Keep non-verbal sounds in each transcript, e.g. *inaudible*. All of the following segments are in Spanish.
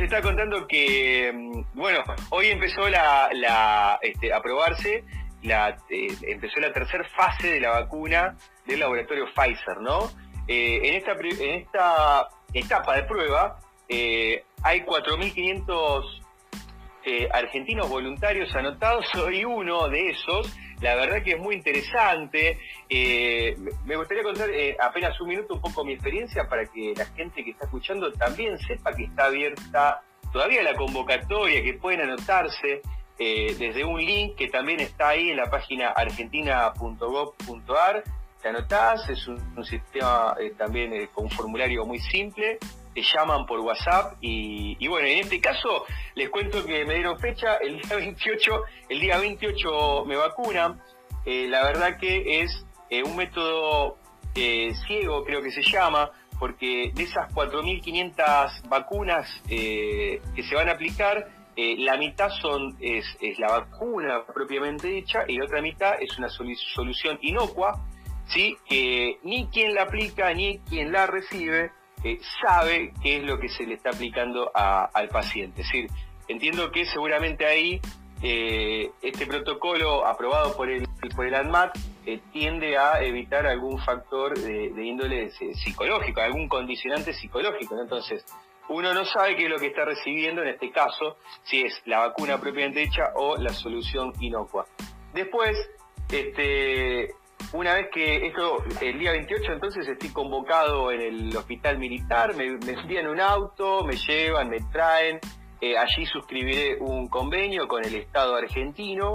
te estaba contando que, mm, bueno, hoy empezó la, este, a probarse, la, eh, empezó la tercera fase de la vacuna del laboratorio Pfizer, ¿no? Eh, en, esta, en esta etapa de prueba eh, hay 4.500 argentinos voluntarios anotados, *laughs* soy uno de esos, la verdad que es muy interesante. Eh, me gustaría contar eh, apenas un minuto un poco mi experiencia para que la gente que está escuchando también sepa que está abierta todavía la convocatoria, que pueden anotarse eh, desde un link que también está ahí en la página argentina.gov.ar. Te anotás, es un, sistema también con un formulario muy simple te llaman por WhatsApp y, bueno, en este caso les cuento que me dieron fecha, el día *laughs* 28, el día 28 me vacunan, eh, la verdad que es eh, un método eh, ciego, creo que se llama, porque de esas 4.500 vacunas que se van a aplicar, la mitad son es, la vacuna propiamente dicha y la otra mitad es una solución inocua, ¿sí? que ni quien la aplica ni quien la recibe eh, sabe qué es lo que se le está aplicando al paciente. Es decir, entiendo que seguramente ahí eh, este protocolo aprobado por el, por el ANMAT eh, tiende a evitar algún factor de, índole psicológico, algún condicionante psicológico. Entonces, uno no sabe qué es lo que está recibiendo en este caso, si es la vacuna propiamente hecha o la solución inocua. Después, este, una vez que esto, el día 28 entonces estoy convocado en el hospital militar, me, envían un auto, me llevan, me traen, eh, allí suscribiré un convenio con el Estado argentino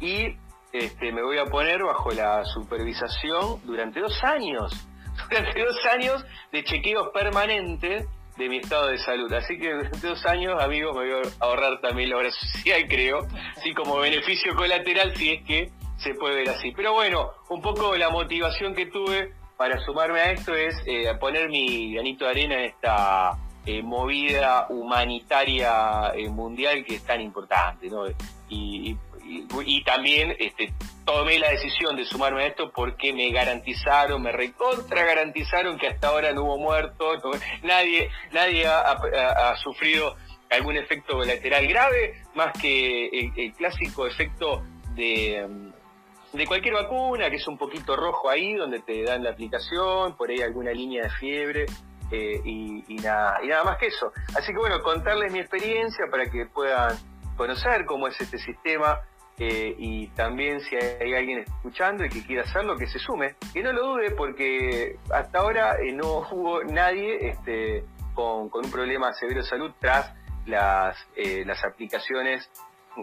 y este, me voy a poner bajo la supervisación durante dos años, *laughs* durante dos años de chequeos permanentes de mi estado de salud. Así que durante dos años, amigos, me voy a ahorrar también la obra social, *laughs* creo, así como beneficio colateral si es que se puede ver así. Pero bueno, un poco la motivación que tuve para sumarme a esto es eh, poner mi granito de arena en esta eh, movida humanitaria eh, mundial que es tan importante, ¿no? Y, también este, tomé la decisión de sumarme a esto porque me garantizaron, me recontra garantizaron que hasta ahora no hubo muertos, nadie, nadie ha, sufrido algún efecto colateral grave, más que el clásico efecto de de cualquier vacuna, que es un poquito rojo ahí, donde te dan la aplicación, por ahí alguna línea de fiebre eh, y, nada, y nada más que eso. Así que bueno, contarles mi experiencia para que puedan conocer cómo es este sistema eh, y también si hay alguien escuchando y que quiera hacerlo, que se sume. Que no lo dude porque hasta ahora eh, no *laughs* hubo nadie este, con, con, un problema severo de salud tras las, las aplicaciones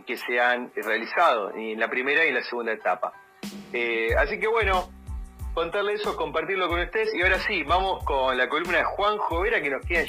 que se han realizado en la primera y en la segunda etapa. Eh, así que bueno, contarle eso, compartirlo con ustedes y ahora sí, vamos con la columna de Juan Jovera que nos tiene